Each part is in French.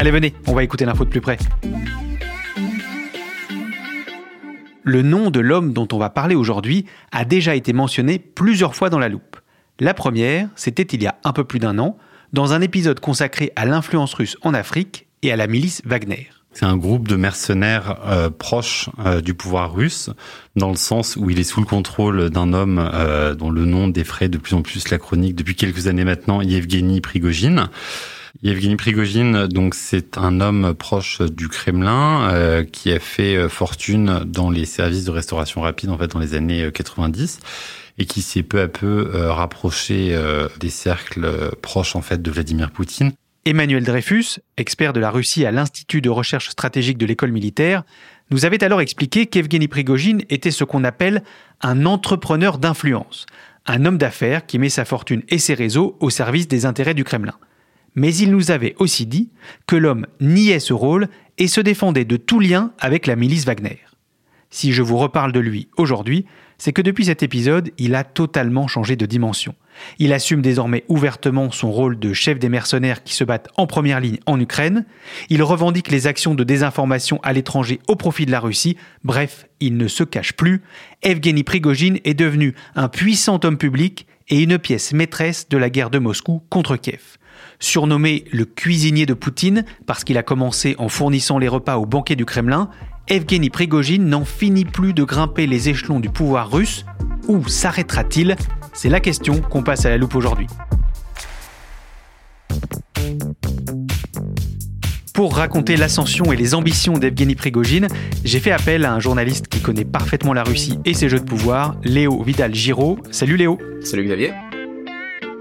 Allez, venez, on va écouter l'info de plus près. Le nom de l'homme dont on va parler aujourd'hui a déjà été mentionné plusieurs fois dans La Loupe. La première, c'était il y a un peu plus d'un an, dans un épisode consacré à l'influence russe en Afrique et à la milice Wagner. C'est un groupe de mercenaires euh, proches euh, du pouvoir russe, dans le sens où il est sous le contrôle d'un homme euh, dont le nom défraie de plus en plus la chronique depuis quelques années maintenant, Yevgeny Prigogine. Yevgeny Prigogine, donc c'est un homme proche du Kremlin qui a fait fortune dans les services de restauration rapide en fait dans les années 90 et qui s'est peu à peu rapproché des cercles proches en fait de Vladimir Poutine. Emmanuel Dreyfus, expert de la Russie à l'Institut de recherche stratégique de l'école militaire, nous avait alors expliqué qu'Evgeny Prigogine était ce qu'on appelle un entrepreneur d'influence, un homme d'affaires qui met sa fortune et ses réseaux au service des intérêts du Kremlin. Mais il nous avait aussi dit que l'homme niait ce rôle et se défendait de tout lien avec la milice Wagner. Si je vous reparle de lui aujourd'hui, c'est que depuis cet épisode, il a totalement changé de dimension. Il assume désormais ouvertement son rôle de chef des mercenaires qui se battent en première ligne en Ukraine. Il revendique les actions de désinformation à l'étranger au profit de la Russie. Bref, il ne se cache plus. Evgeny Prigogine est devenu un puissant homme public et une pièce maîtresse de la guerre de Moscou contre Kiev. Surnommé le cuisinier de Poutine parce qu'il a commencé en fournissant les repas au banquet du Kremlin, Evgeny Prigogine n'en finit plus de grimper les échelons du pouvoir russe. Où s'arrêtera-t-il? C'est la question qu'on passe à la loupe aujourd'hui. Pour raconter l'ascension et les ambitions d'Evgeny Prigogine, j'ai fait appel à un journaliste qui connaît parfaitement la Russie et ses jeux de pouvoir, Léo Vidal-Giraud. Salut Léo. Salut Xavier.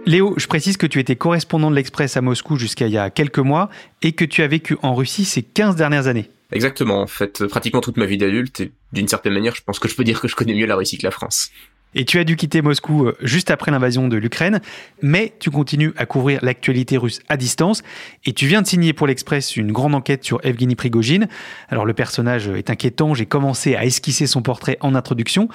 Léo, je précise que tu étais correspondant de l'Express à Moscou jusqu'à il y a quelques mois et que tu as vécu en Russie ces 15 dernières années. Exactement, en fait, pratiquement toute ma vie d'adulte, et d'une certaine manière, je pense que je peux dire que je connais mieux la Russie que la France. Et tu as dû quitter Moscou euh, juste après l'invasion de l'Ukraine, mais tu continues à couvrir l'actualité russe à distance. Et tu viens de signer pour l'Express une grande enquête sur Evgeny Prigogine. Alors le personnage est inquiétant, j'ai commencé à esquisser son portrait en introduction.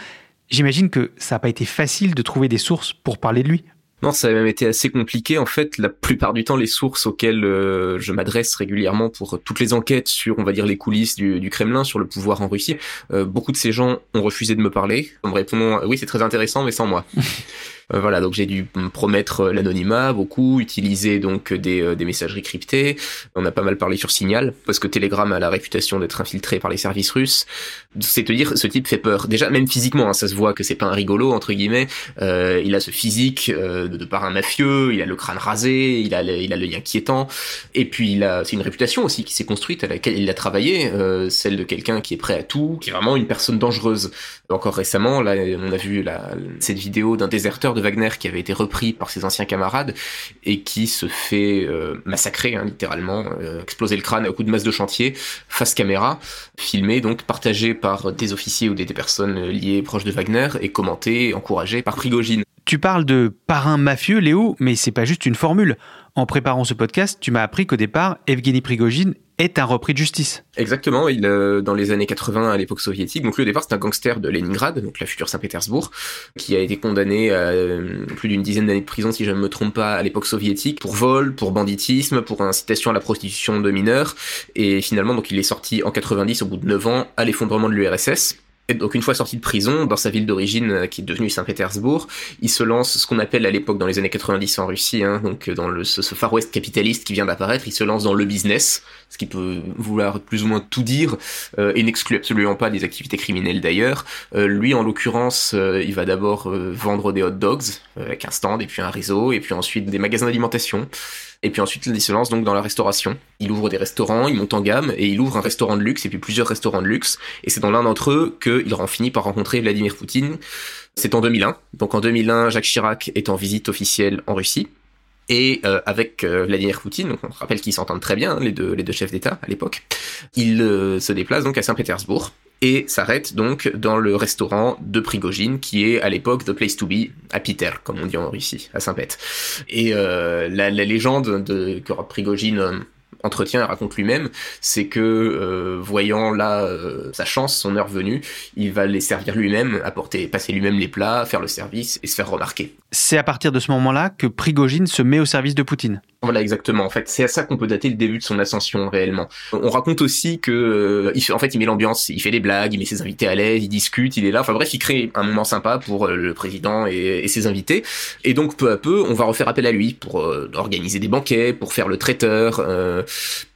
J'imagine que ça n'a pas été facile de trouver des sources pour parler de lui. Non, ça a même été assez compliqué. En fait, la plupart du temps, les sources auxquelles euh, je m'adresse régulièrement pour toutes les enquêtes sur, on va dire, les coulisses du, Kremlin, sur le pouvoir en Russie, euh, beaucoup de ces gens ont refusé de me parler en me répondant oui, c'est très intéressant, mais sans moi. Euh, voilà, donc j'ai dû me promettre euh, l'anonymat beaucoup, utiliser donc des, euh, des messageries cryptées. On a pas mal parlé sur Signal parce que Telegram a la réputation d'être infiltré par les services russes. C'est te dire, ce type fait peur. Déjà, même physiquement, hein, ça se voit que c'est pas un rigolo entre guillemets. Euh, il a ce physique de, de, par un mafieux, il a le crâne rasé, il a, le, il a l'œil inquiétant. Et puis il a, c'est une réputation aussi qui s'est construite à laquelle il a travaillé, euh, celle de quelqu'un qui est prêt à tout, qui est vraiment une personne dangereuse. Encore récemment, là, on a vu cette vidéo d'un déserteur de Wagner qui avait été repris par ses anciens camarades et qui se fait euh, massacrer, hein, littéralement, euh, exploser le crâne à coup de masse de chantier, face caméra, filmé, donc partagé par des officiers ou des, des personnes liées proches de Wagner et commenté, encouragé par Prigogine. tu parles de parrain mafieux, Léo, mais c'est pas juste une formule. En préparant ce podcast, tu m'as appris qu'au départ, Evgeny Prigogine est un repris de justice. Exactement, il euh, dans les années 80 à l'époque soviétique. Donc lui au départ c'est un gangster de Leningrad, donc la future Saint-Pétersbourg, qui a été condamné à euh, plus d'une dizaine d'années de prison si je ne me trompe pas à l'époque soviétique pour vol, pour banditisme, pour incitation à la prostitution de mineurs et finalement donc il est sorti en 90 au bout de 9 ans à l'effondrement de l'URSS donc une fois sorti de prison, dans sa ville d'origine euh, qui est devenue Saint-Pétersbourg, il se lance ce qu'on appelle à l'époque dans les années 90 en Russie, hein, donc euh, dans le, ce, Far West capitaliste qui vient d'apparaître, il se lance dans le business, ce qui peut vouloir plus ou moins tout dire, euh, et n'exclut absolument pas des activités criminelles d'ailleurs. lui en l'occurrence, il va d'abord vendre des hot dogs avec un stand et puis un réseau, et puis ensuite des magasins d'alimentation. Et puis ensuite, il se lance donc dans la restauration. Il ouvre des restaurants, il monte en gamme et il ouvre un restaurant de luxe et puis plusieurs restaurants de luxe. Et c'est dans l'un d'entre eux qu'il en finit par rencontrer Vladimir Poutine. C'est en 2001. Donc en 2001, Jacques Chirac est en visite officielle en Russie. Et euh, avec euh, Vladimir Poutine, donc on rappelle qu'ils s'entendent très bien, hein, les deux, les deux chefs d'État à l'époque, il euh, se déplace donc à Saint-Pétersbourg et s'arrête donc dans le restaurant de Prigogine qui est à l'époque The Place to Be à Peter, comme on dit en Russie, à Saint-Pét. Et la, la, légende de, que Prigogine entretient et raconte lui-même, c'est que euh, voyant là euh, sa chance, son heure venue, il va les servir lui-même, apporter, passer lui-même les plats, faire le service et se faire remarquer. C'est à partir de ce moment-là que Prigogine se met au service de Poutine. Voilà exactement. En fait, c'est à ça qu'on peut dater le début de son ascension réellement. On raconte aussi que, euh, en fait, il met l'ambiance, il fait des blagues, il met ses invités à l'aise, il discute, il est là. Enfin bref, il crée un moment sympa pour euh, le président et, ses invités. Et donc peu à peu, on va refaire appel à lui pour euh, organiser des banquets, pour faire le traiteur,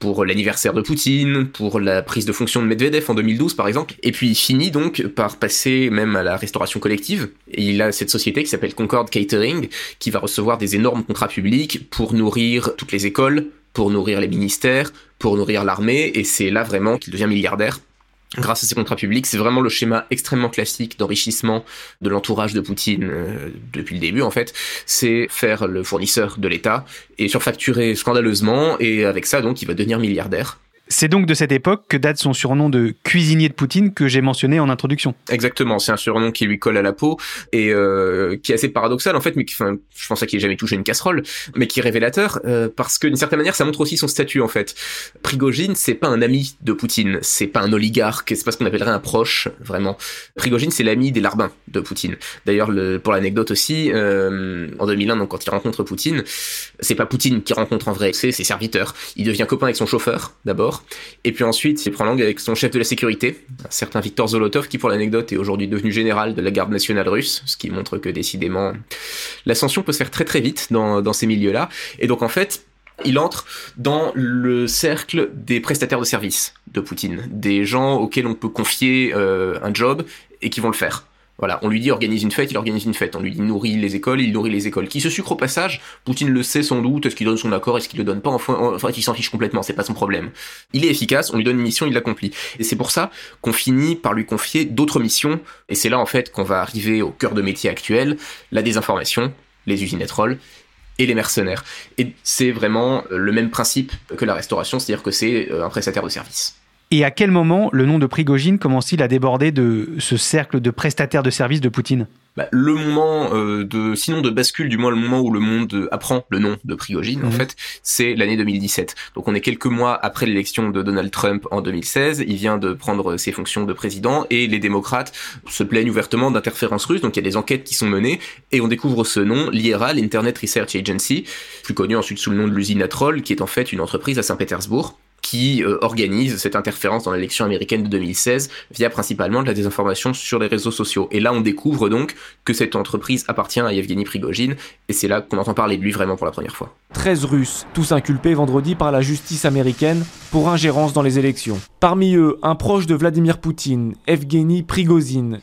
pour l'anniversaire de Poutine, pour la prise de fonction de Medvedev en 2012 par exemple. Et puis il finit donc par passer même à la restauration collective. Et il a cette société qui s'appelle Concord Catering, qui va recevoir des énormes contrats publics pour nourrir toutes les écoles, pour nourrir les ministères, pour nourrir l'armée, et c'est là vraiment qu'il devient milliardaire grâce à ces contrats publics. C'est vraiment le schéma extrêmement classique d'enrichissement de l'entourage de Poutine euh, depuis le début en fait. C'est faire le fournisseur de l'État et surfacturer scandaleusement et avec ça donc il va devenir milliardaire. C'est donc de cette époque que date son surnom de cuisinier de Poutine que j'ai mentionné en introduction. Exactement, c'est un surnom qui lui colle à la peau et euh, qui est assez paradoxal en fait, mais qui, enfin, je pense qu'il ait jamais touché une casserole, mais qui est révélateur euh, parce que d'une certaine manière, ça montre aussi son statut en fait. Prigogine, c'est pas un ami de Poutine, c'est pas un oligarque, c'est pas ce qu'on appellerait un proche vraiment. Prigogine, c'est l'ami des larbins de Poutine. D'ailleurs, pour l'anecdote aussi, euh, en 2001, donc quand il rencontre Poutine, c'est pas Poutine qui rencontre en vrai, c'est ses serviteurs. Il devient copain avec son chauffeur d'abord et puis ensuite, il prend langue avec son chef de la sécurité, un certain Viktor Zolotov, qui pour l'anecdote est aujourd'hui devenu général de la garde nationale russe, ce qui montre que décidément, l'ascension peut se faire très très vite dans, dans ces milieux-là. Et donc en fait, il entre dans le cercle des prestataires de services de Poutine, des gens auxquels on peut confier euh, un job et qui vont le faire. Voilà, on lui dit organise une fête, il organise une fête. On lui dit nourrit les écoles, il nourrit les écoles. Qui se sucre au passage, Poutine le sait sans doute, est-ce qu'il donne son accord, est-ce qu'il le donne pas, enfin, enfin il s'en fiche complètement, c'est pas son problème. Il est efficace, on lui donne une mission, il l'accomplit. Et c'est pour ça qu'on finit par lui confier d'autres missions, et c'est là en fait qu'on va arriver au cœur de métier actuel, la désinformation, les usines à troll, et les mercenaires. Et c'est vraiment le même principe que la restauration, c'est-à-dire que c'est euh, un prestataire de service. Et à quel moment le nom de Prigogine commence-t-il à déborder de ce cercle de prestataires de services de Poutine? Bah, le moment euh, de, sinon de bascule, du moins le moment où le monde apprend le nom de Prigogine, en mhm. fait, c'est l'année 2017. Donc on est quelques mois après l'élection de Donald Trump en 2016. Il vient de prendre ses fonctions de président et les démocrates se plaignent ouvertement d'interférences russes. Donc il y a des enquêtes qui sont menées et on découvre ce nom, l'IRA, l'Internet Research Agency, plus connu ensuite sous le nom de l'usine Atrol, qui est en fait une entreprise à Saint-Pétersbourg qui euh, organise cette interférence dans l'élection américaine de 2016 via principalement de la désinformation sur les réseaux sociaux. Et là, on découvre donc que cette entreprise appartient à Yevgeny Prigogine, et c'est là qu'on entend parler de lui vraiment pour la première fois. 13 Russes, tous inculpés vendredi par la justice américaine pour ingérence dans les élections. Parmi eux, un proche de Vladimir Poutine, Evgeny Prigozhin.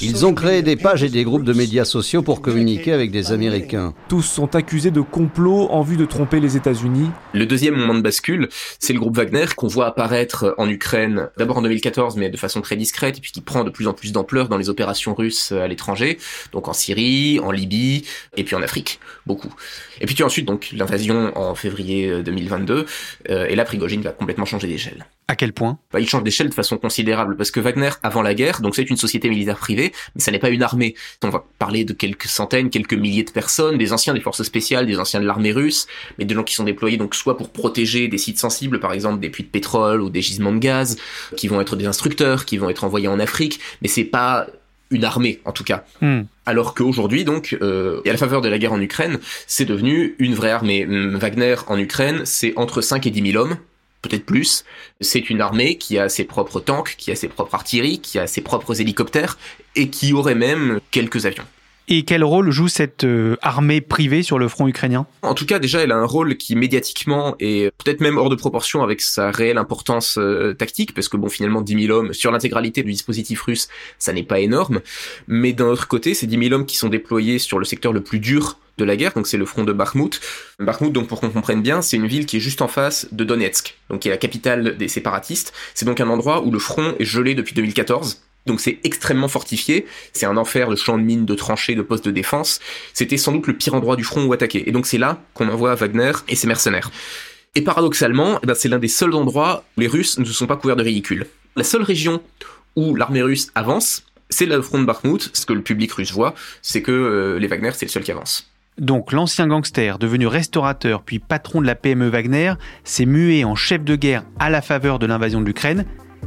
Ils ont créé des pages et des groupes de médias sociaux pour communiquer avec des Américains. Tous sont accusés de complot en vue de tromper les États-Unis. Le deuxième moment de bascule, c'est le groupe Wagner qu'on voit apparaître en Ukraine, d'abord en 2014, mais de façon très discrète, et puis qui prend de plus en plus d'ampleur dans les opérations russes à l'étranger, donc en Syrie, en Libye, et puis en Afrique, beaucoup. Et puis tu as ensuite donc l'invasion en février 2022, euh, et là Prigogine va complètement changer d'échelle. À quel point? Bah, Il change d'échelle de façon considérable, parce que Wagner, avant la guerre, donc c'est une société militaire privée, mais ça n'est pas une armée. On va parler de quelques centaines, quelques milliers de personnes, des anciens des forces spéciales, des anciens de l'armée russe, mais de gens qui sont déployés donc soit pour protéger des sites sensibles, par exemple des puits de pétrole ou des gisements de gaz, qui vont être des instructeurs, qui vont être envoyés en Afrique, mais c'est pas une armée en tout cas. Hmm. Alors qu'aujourd'hui, donc, euh, et à la faveur de la guerre en Ukraine, c'est devenu une vraie armée. Wagner en Ukraine, c'est entre 5 et 10 000 hommes, peut-être plus. C'est une armée qui a ses propres tanks, qui a ses propres artilleries, qui a ses propres hélicoptères, et qui aurait même quelques avions. Et quel rôle joue cette euh, armée privée sur le front ukrainien? En tout cas, déjà, elle a un rôle qui médiatiquement est peut-être même hors de proportion avec sa réelle importance euh, tactique, parce que bon, finalement, 10 000 hommes sur l'intégralité du dispositif russe, ça n'est pas énorme. Mais d'un autre côté, ces 10 000 hommes qui sont déployés sur le secteur le plus dur de la guerre, donc c'est le front de Bakhmut. Bakhmut, donc pour qu'on comprenne bien, c'est une ville qui est juste en face de Donetsk, donc qui est la capitale des séparatistes. C'est donc un endroit où le front est gelé depuis 2014 donc c'est extrêmement fortifié, c'est un enfer de champs de mines, de tranchées, de postes de défense. C'était sans doute le pire endroit du front où attaquer. Et donc c'est là qu'on envoie Wagner et ses mercenaires. Et paradoxalement, eh ben, c'est l'un des seuls endroits où les Russes ne se sont pas couverts de ridicules. La seule région où l'armée russe avance, c'est le front de Bakhmut. Ce que le public russe voit, c'est que euh, les Wagner, c'est le seul qui avance. Donc l'ancien gangster, devenu restaurateur puis patron de la PME Wagner, s'est mué en chef de guerre à la faveur de l'invasion de l'Ukraine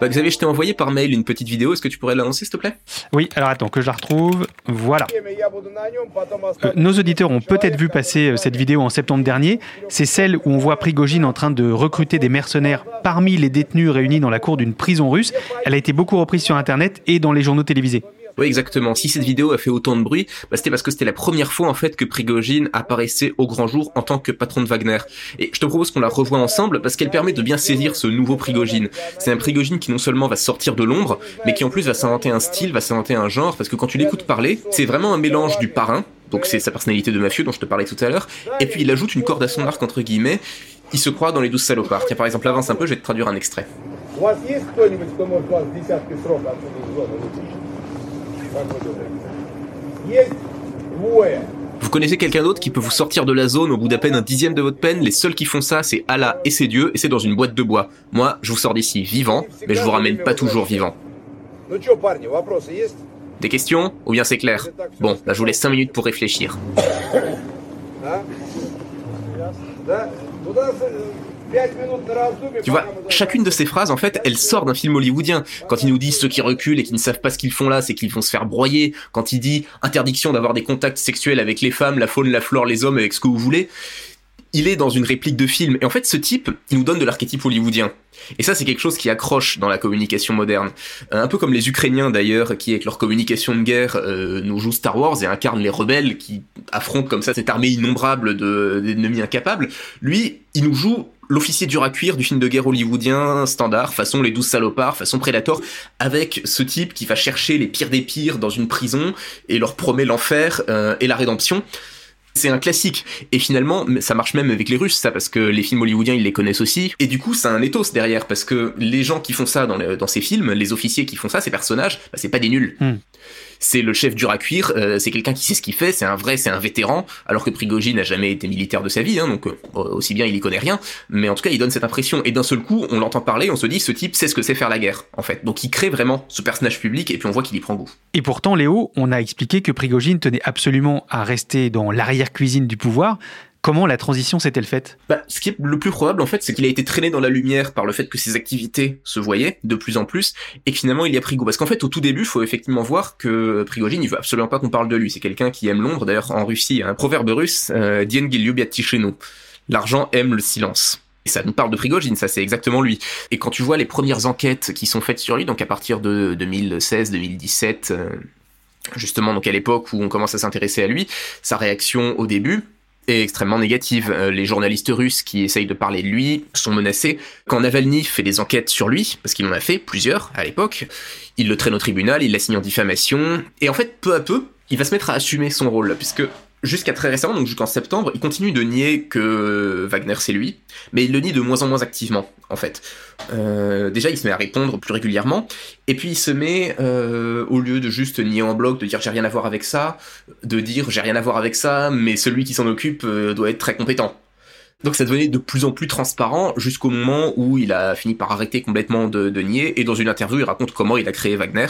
Bah, Xavier, je t'ai envoyé par mail une petite vidéo. Est-ce que tu pourrais l'annoncer, s'il te plaît? Oui, alors attends que je la retrouve. Voilà. Euh, nos auditeurs ont peut-être vu passer euh, cette vidéo en septembre dernier. C'est celle où on voit Prigogine en train de recruter des mercenaires parmi les détenus réunis dans la cour d'une prison russe. Elle a été beaucoup reprise sur Internet et dans les journaux télévisés. Oui, exactement. Si cette vidéo a fait autant de bruit, bah, c'était parce que c'était la première fois en fait que Prigogine apparaissait au grand jour en tant que patron de Wagner. Et je te propose qu'on la revoie ensemble parce qu'elle permet de bien saisir ce nouveau Prigogine. C'est un Prigogine qui non seulement va sortir de l'ombre, mais qui en plus va s'inventer un style, va s'inventer un genre, parce que quand tu l'écoutes parler, c'est vraiment un mélange du parrain, donc c'est sa personnalité de mafieux dont je te parlais tout à l'heure, et puis il ajoute une corde à son arc entre guillemets, il se croit dans les douze salopards. Tiens par exemple avance un peu, je vais te traduire un extrait. Vous connaissez quelqu'un d'autre qui peut vous sortir de la zone au bout d'à peine un dixième de votre peine? Les seuls qui font ça, c'est Allah et ses dieux, et c'est dans une boîte de bois. Moi, je vous sors d'ici vivant, mais je vous ramène pas toujours vivant. Des questions? Ou bien c'est clair? Bon, bah je vous laisse 5 minutes pour réfléchir. Tu vois, chacune de ces phrases, en fait, elle sort d'un film hollywoodien. Quand il nous dit ceux qui reculent et qui ne savent pas ce qu'ils font là, c'est qu'ils vont se faire broyer. Quand il dit interdiction d'avoir des contacts sexuels avec les femmes, la faune, la flore, les hommes, avec ce que vous voulez, il est dans une réplique de film. Et en fait, ce type, il nous donne de l'archétype hollywoodien. Et ça, c'est quelque chose qui accroche dans la communication moderne. Un peu comme les Ukrainiens d'ailleurs, qui avec leur communication de guerre euh, nous jouent Star Wars et incarnent les rebelles qui affrontent comme ça cette armée innombrable d'ennemis incapables. Lui, il nous joue l'officier dur à cuire du film de guerre hollywoodien standard, façon les douze salopards, façon Predator, avec ce type qui va chercher les pires des pires dans une prison et leur promet l'enfer euh, et la rédemption. C'est un classique. Et finalement, ça marche même avec les Russes, ça, parce que les films hollywoodiens, ils les connaissent aussi. Et du coup, c'est un ethos derrière, parce que les gens qui font ça dans, dans ces films, les officiers qui font ça, ces personnages, bah, c'est pas des nuls. Hmm. C'est le chef dur à cuire, euh, c'est quelqu'un qui sait ce qu'il fait, c'est un vrai, c'est un vétéran, alors que Prigogine n'a jamais été militaire de sa vie, hein, donc euh, aussi bien il y connaît rien, mais en tout cas il donne cette impression, et d'un seul coup on l'entend parler, on se dit ce type sait ce que c'est faire la guerre, en fait. Donc il crée vraiment ce personnage public, et puis on voit qu'il y prend goût. Et pourtant, Léo, on a expliqué que Prigogine tenait absolument à rester dans l'arrière-cuisine du pouvoir. Comment la transition s'est-elle faite? Bah, Ce qui est le plus probable, en fait, c'est qu'il a été traîné dans la lumière par le fait que ses activités se voyaient de plus en plus, et finalement il y a pris goût. Parce qu'en fait, au tout début, il faut effectivement voir que Prigogine, il veut absolument pas qu'on parle de lui. C'est quelqu'un qui aime Londres. D'ailleurs, en Russie, un proverbe russe, euh, L'argent aime le silence. Et ça nous parle de Prigogine, ça c'est exactement lui. Et quand tu vois les premières enquêtes qui sont faites sur lui, donc à partir de 2016-2017, euh, justement donc à l'époque où on commence à s'intéresser à lui, sa réaction au début, est extrêmement négative. Euh, les journalistes russes qui essayent de parler de lui sont menacés. Quand Navalny fait des enquêtes sur lui, parce qu'il en a fait plusieurs à l'époque, il le traîne au tribunal, il l'assigne en diffamation, et en fait, peu à peu, il va se mettre à assumer son rôle, puisque jusqu'à très récemment, donc jusqu'en septembre, il continue de nier que Wagner c'est lui, mais il le nie de moins en moins activement, en fait. Euh, déjà, il se met à répondre plus régulièrement, et puis il se met, euh, au lieu de juste nier en bloc, de dire j'ai rien à voir avec ça, de dire j'ai rien à voir avec ça, mais celui qui s'en occupe euh, doit être très compétent. Donc ça devenait de plus en plus transparent jusqu'au moment où il a fini par arrêter complètement de, de, nier, et dans une interview, il raconte comment il a créé Wagner.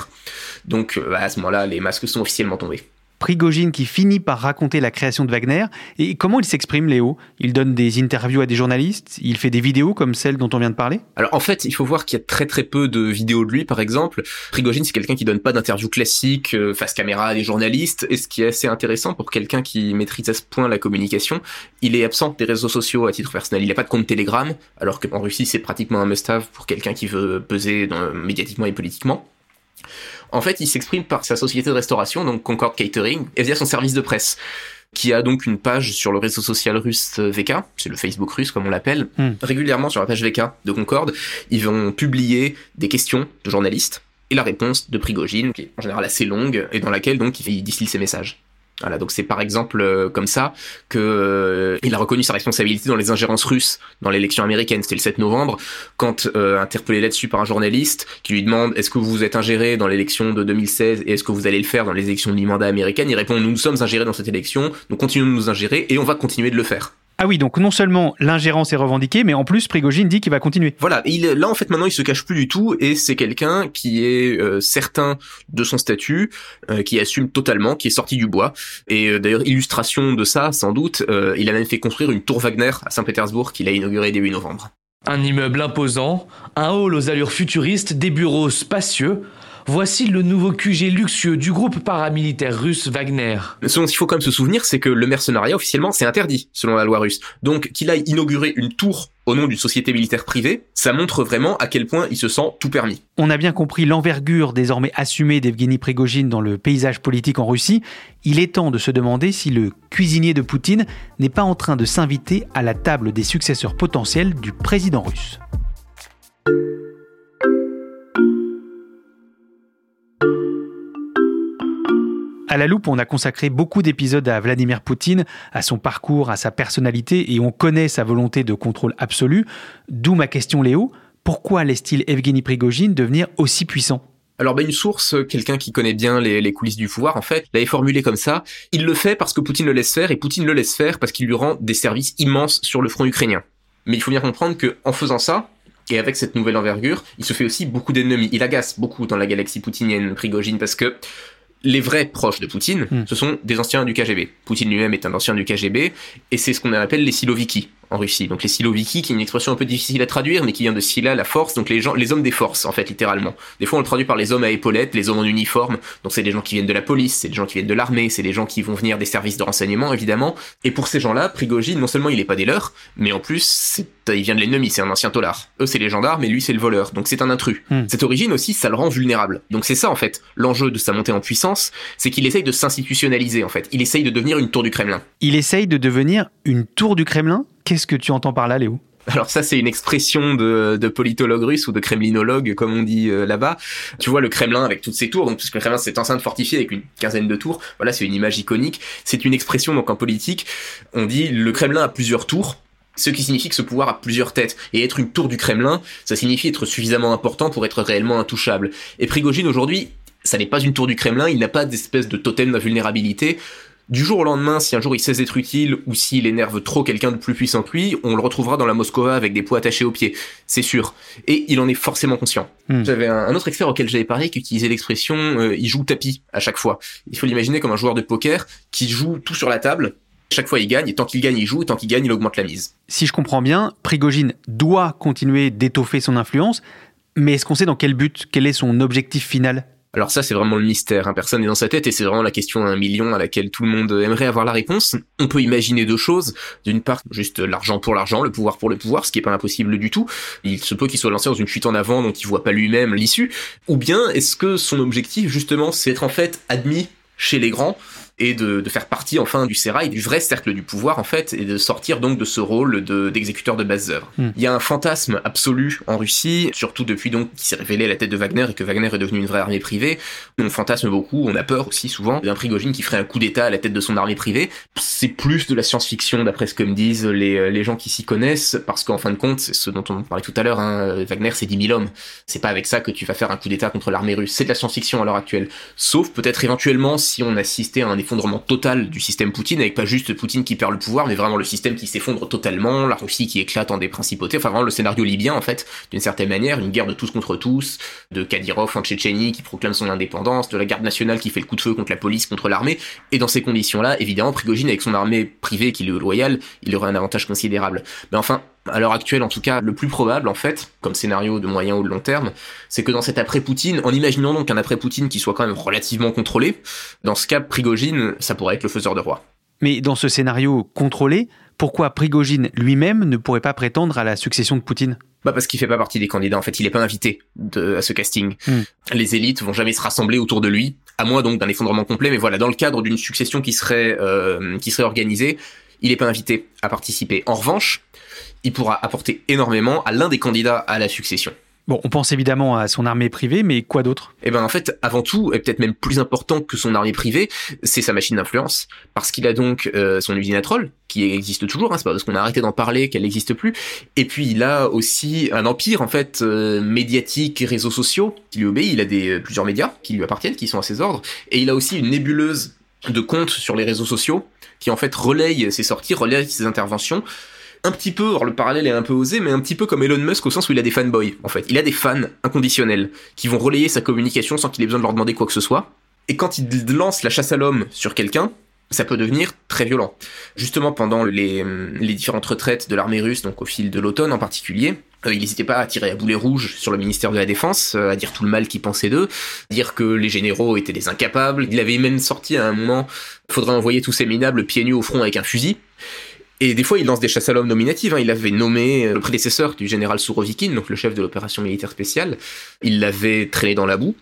Donc à ce moment-là, les masques sont officiellement tombés. Prigogine qui finit par raconter la création de Wagner. Et comment il s'exprime, Léo? Il donne des interviews à des journalistes? Il fait des vidéos comme celle dont on vient de parler? Alors en fait, il faut voir qu'il y a très très peu de vidéos de lui, par exemple. Prigogine, c'est quelqu'un qui donne pas d'interviews classiques euh, face caméra à des journalistes. Et ce qui est assez intéressant pour quelqu'un qui maîtrise à ce point la communication, il est absent des réseaux sociaux à titre personnel. Il n'a pas de compte Telegram, alors qu'en Russie, c'est pratiquement un must-have pour quelqu'un qui veut peser dans, médiatiquement et politiquement. En fait, il s'exprime par sa société de restauration, donc Concord Catering, et via son service de presse qui a donc une page sur le réseau social russe VK, c'est le Facebook russe comme on l'appelle. Hmm. Régulièrement sur la page VK de Concorde, ils vont publier des questions de journalistes et la réponse de Prigogine, qui est en général assez longue et dans laquelle donc il distille ses messages. Voilà, donc c'est par exemple euh, comme ça que euh, il a reconnu sa responsabilité dans les ingérences russes dans l'élection américaine. C'était le 7 novembre, quand euh, interpellé là-dessus par un journaliste qui lui demande est-ce que vous vous êtes ingéré dans l'élection de 2016 et est-ce que vous allez le faire dans les élections de mi-mandat américaines Il répond nous nous sommes ingérés dans cette élection, nous continuons de nous ingérer et on va continuer de le faire. Ah oui, donc non seulement l'ingérence est revendiquée, mais en plus Prigogine dit qu'il va continuer. Voilà, il, là en fait maintenant il se cache plus du tout et c'est quelqu'un qui est euh, certain de son statut, euh, qui assume totalement, qui est sorti du bois. Et euh, d'ailleurs illustration de ça, sans doute, il a même fait construire une tour Wagner à Saint-Pétersbourg qu'il a inaugurée début novembre. Un immeuble imposant, un hall aux allures futuristes, des bureaux spacieux, Voici le nouveau QG luxueux du groupe paramilitaire russe Wagner. Ce dont il faut quand même se souvenir, c'est que le mercenariat officiellement c'est interdit selon la loi russe. Donc qu'il aille inaugurer une tour au nom d'une société militaire privée, ça montre vraiment à quel point il se sent tout permis. On a bien compris l'envergure désormais assumée d'Evgeny Prigogine dans le paysage politique en Russie. Il est temps de se demander si le cuisinier de Poutine n'est pas en train de s'inviter à la table des successeurs potentiels du président russe. À la loupe, on a consacré beaucoup d'épisodes à Vladimir Poutine, à son parcours, à sa personnalité, et on connaît sa volonté de contrôle absolu. D'où ma question, Léo. Pourquoi laisse-t-il Evgeny Prigogine devenir aussi puissant? Alors ben une source, quelqu'un qui connaît bien les, coulisses du pouvoir, en fait, l'avait formulé comme ça. Il le fait parce que Poutine le laisse faire, et Poutine le laisse faire parce qu'il lui rend des services immenses sur le front ukrainien. Mais il faut bien comprendre que en faisant ça, et avec cette nouvelle envergure, il se fait aussi beaucoup d'ennemis. Il agace beaucoup dans la galaxie poutinienne, Prigogine, parce que les vrais proches de Poutine, hmm. ce sont des anciens du KGB. Poutine lui-même est un ancien du KGB, et c'est ce qu'on appelle les Siloviki en Russie. Donc les Siloviki, qui est une expression un peu difficile à traduire, mais qui vient de Sila, la force, donc les gens, les hommes des forces, en fait, littéralement. Des fois, on le traduit par les hommes à épaulettes, les hommes en uniforme. Donc c'est des gens qui viennent de la police, c'est des gens qui viennent de l'armée, c'est des gens qui vont venir des services de renseignement, évidemment. Et pour ces gens-là, Prigogine, non seulement il est pas des leurs, mais en plus, il vient de l'ennemi, c'est un ancien tolard. Eux, c'est les gendarmes, et lui, c'est le voleur. Donc c'est un intrus. Hmm. Cette origine aussi, ça le rend vulnérable. Donc c'est ça, en fait, l'enjeu de sa montée en puissance, c'est qu'il essaye de s'institutionnaliser, en fait. Il essaye de devenir une tour du Kremlin. Il essaye de devenir une tour du Kremlin? Qu'est-ce que tu entends par là, Léo? Alors ça, c'est une expression de, politologue russe ou de kremlinologue, comme on dit euh, là-bas. Tu vois le Kremlin avec toutes ses tours, donc puisque le Kremlin c'est enceinte fortifiée avec une quinzaine de tours. Voilà, c'est une image iconique. C'est une expression donc en politique. On dit le Kremlin a plusieurs tours. Ce qui signifie que ce pouvoir a plusieurs têtes. Et être une tour du Kremlin, ça signifie être suffisamment important pour être réellement intouchable. Et Prigogine aujourd'hui, ça n'est pas une tour du Kremlin, il n'a pas d'espèce de totem d'invulnérabilité du jour au lendemain, si un jour il sait être utile ou s'il énerve trop quelqu'un de plus puissant que lui, on le retrouvera dans la Moscova avec des poids attachés aux pieds, c'est sûr. Et il en est forcément conscient. Hmm. J'avais un, autre expert auquel j'avais parlé qui utilisait l'expression euh, il joue tapis à chaque fois. Il faut l'imaginer comme un joueur de poker qui joue tout sur la table Chaque fois, il gagne, et tant qu'il gagne, il joue, et tant qu'il gagne, il augmente la mise. Si je comprends bien, Prigogine doit continuer d'étoffer son influence, mais est-ce qu'on sait dans quel but, quel est son objectif final? Alors ça, c'est vraiment le mystère. Hein. Personne n'est dans sa tête et c'est vraiment la question à un million à laquelle tout le monde aimerait avoir la réponse. On peut imaginer deux choses. D'une part, juste l'argent pour l'argent, le pouvoir pour le pouvoir, ce qui est pas impossible du tout. Il se peut qu'il soit lancé dans une fuite en avant dont il voit pas lui-même l'issue. Ou bien, est-ce que son objectif, justement, c'est être en fait admis chez les grands et de, de, faire partie enfin du sérail, du vrai cercle du pouvoir en fait, et de sortir donc de ce rôle d'exécuteur de, œuvres. Hmm. Il y a un fantasme absolu en Russie, surtout depuis donc qui s'est révélé la tête de Wagner et que Wagner est devenu une vraie armée privée. On fantasme beaucoup, on a peur aussi souvent d'un Prigogine qui ferait un coup d'état à la tête de son armée privée. C'est plus de la science-fiction d'après ce que me disent les, les gens qui s'y connaissent, parce qu'en fin de compte, c'est ce dont on parlait tout à l'heure, hein, Wagner c'est 10 000 hommes. C'est pas avec ça que tu vas faire un coup d'état contre l'armée russe. C'est de la science-fiction à l'heure actuelle. Sauf peut-être éventuellement si on assistait à un effondrement total du système Poutine, avec pas juste Poutine qui perd le pouvoir, mais vraiment le système qui s'effondre totalement, la Russie qui éclate en des principautés, enfin vraiment le scénario libyen en fait, d'une certaine manière, une guerre de tous contre tous, de Kadyrov en Tchétchénie qui proclame son indépendance, de la garde nationale qui fait le coup de feu contre la police, contre l'armée, et dans ces conditions-là, évidemment, Prigogine avec son armée privée qui lui est loyale, il aurait un avantage considérable. Mais enfin, à l'heure actuelle en tout cas, le plus probable en fait, comme scénario de moyen ou de long terme, c'est que dans cet après-Poutine, en imaginant donc un après-Poutine qui soit quand même relativement contrôlé, dans ce cas, Prigogine, ça pourrait être le faiseur de roi. Mais dans ce scénario contrôlé, pourquoi Prigogine lui-même ne pourrait pas prétendre à la succession de Poutine? Bah parce qu'il fait pas partie des candidats. En fait, il est pas invité de, à ce casting. Hmm. Les élites vont jamais se rassembler autour de lui, à moins donc d'un effondrement complet. Mais voilà, dans le cadre d'une succession qui serait euh, qui serait organisée, il est pas invité à participer. En revanche, il pourra apporter énormément à l'un des candidats à la succession. Bon, on pense évidemment à son armée privée, mais quoi d'autre? Eh ben en fait, avant tout, et peut-être même plus important que son armée privée, c'est sa machine d'influence, parce qu'il a donc euh, son usine à troll, qui existe toujours, hein, c'est pas parce qu'on a arrêté d'en parler qu'elle n'existe plus, et puis il a aussi un empire en fait euh, médiatique et réseaux sociaux qui lui obéit, il a des euh, plusieurs médias qui lui appartiennent, qui sont à ses ordres, et il a aussi une nébuleuse de comptes sur les réseaux sociaux qui en fait relaye ses sorties, relaye ses interventions, un petit peu, alors le parallèle est un peu osé, mais un petit peu comme Elon Musk au sens où il a des fanboys, en fait. Il a des fans inconditionnels qui vont relayer sa communication sans qu'il ait besoin de leur demander quoi que ce soit. Et quand il lance la chasse à l'homme sur quelqu'un, ça peut devenir très violent. Justement, pendant les, les différentes retraites de l'armée russe, donc au fil de l'automne en particulier, euh, il n'hésitait pas à tirer à boulet rouge sur le ministère de la Défense, euh, à dire tout le mal qu'il pensait d'eux, dire que les généraux étaient des incapables. Il avait même sorti à un moment, faudrait envoyer tous ces minables pieds nus au front avec un fusil. Et des fois, il lance des chasses à l'homme nominatives. Hein. Il avait nommé euh, le prédécesseur du général Sourovikine, donc le chef de l'opération militaire spéciale. Il l'avait traîné dans la boue.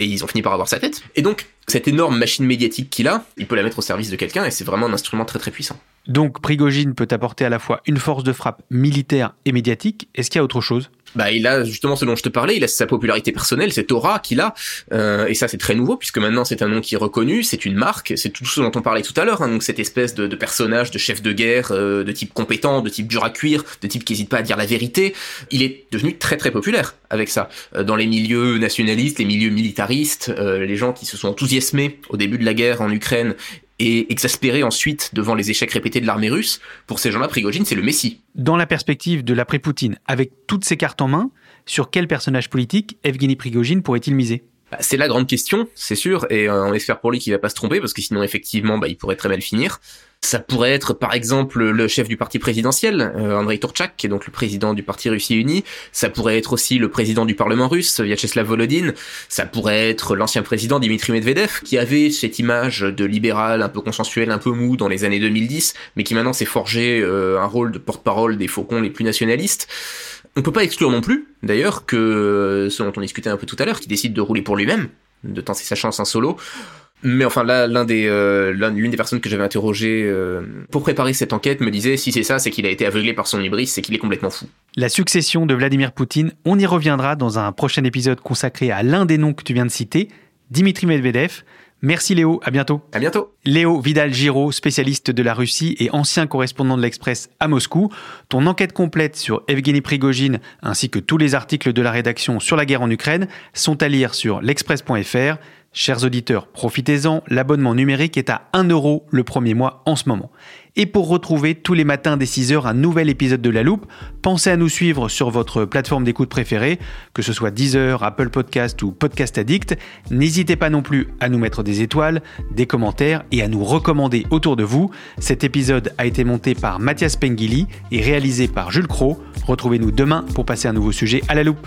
Et ils ont fini par avoir sa tête. Et donc, cette énorme machine médiatique qu'il a, il peut la mettre au service de quelqu'un et c'est vraiment un instrument très très puissant. Donc, Prigogine peut apporter à la fois une force de frappe militaire et médiatique. Est-ce qu'il y a autre chose? Bah il a justement ce dont je te parlais, il a sa popularité personnelle, cette aura qu'il a, euh, et ça c'est très nouveau puisque maintenant c'est un nom qui est reconnu, c'est une marque, c'est tout ce dont on parlait tout à l'heure, hein, donc cette espèce de, personnage, de chef de guerre, euh, de type compétent, de type dur à cuire, de type qui hésite pas à dire la vérité, il est devenu très très populaire avec ça euh, dans les milieux nationalistes, les milieux militaristes, euh, les gens qui se sont enthousiasmés au début de la guerre en Ukraine et exaspéré ensuite devant les échecs répétés de l'armée russe, pour ces gens-là, Prigogine, c'est le Messie. Dans la perspective de l'après-Poutine, avec toutes ces cartes en main, sur quel personnage politique Evgeny Prigogine pourrait-il miser? Bah, c'est la grande question, c'est sûr, et euh, on espère pour lui qu'il va pas se tromper, parce que sinon, effectivement, bah, il pourrait très mal finir. Ça pourrait être par exemple le chef du parti présidentiel, euh, Andrei Turchak, qui est donc le président du parti Russie Unie. Ça pourrait être aussi le président du Parlement russe, Vyacheslav Volodin. Ça pourrait être l'ancien président Dimitri Medvedev, qui avait cette image de libéral un peu consensuel, un peu mou dans les années 2010, mais qui maintenant s'est forgé euh, un rôle de porte-parole des faucons les plus nationalistes. On peut pas exclure non plus, d'ailleurs, que ce dont on discutait un peu tout à l'heure, qui décide de rouler pour lui-même, de tenter sa chance en solo. Mais enfin là, l'un des, euh, l'une des personnes que j'avais interrogé euh, pour préparer cette enquête me disait si c'est ça, c'est qu'il a été aveuglé par son hybris, c'est qu'il est complètement fou. La succession de Vladimir Poutine, on y reviendra dans un prochain épisode consacré à l'un des noms que tu viens de citer, Dimitri Medvedev. Merci Léo, à bientôt. À bientôt. Léo Vidal-Giraud, spécialiste de la Russie et ancien correspondant de l'Express à Moscou. Ton enquête complète sur Evgeny Prigogine ainsi que tous les articles de la rédaction sur la guerre en Ukraine sont à lire sur l'express.fr. Chers auditeurs, profitez-en, l'abonnement numérique est à 1 euro le premier mois en ce moment. Et pour retrouver tous les matins dès 6h un nouvel épisode de La Loupe, pensez à nous suivre sur votre plateforme d'écoute préférée, que ce soit Deezer, Apple Podcast ou Podcast Addict. N'hésitez pas non plus à nous mettre des étoiles, des commentaires et à nous recommander autour de vous. Cet épisode a été monté par Mathias Pengili et réalisé par Jules Cro. Retrouvez-nous demain pour passer un nouveau sujet à la loupe.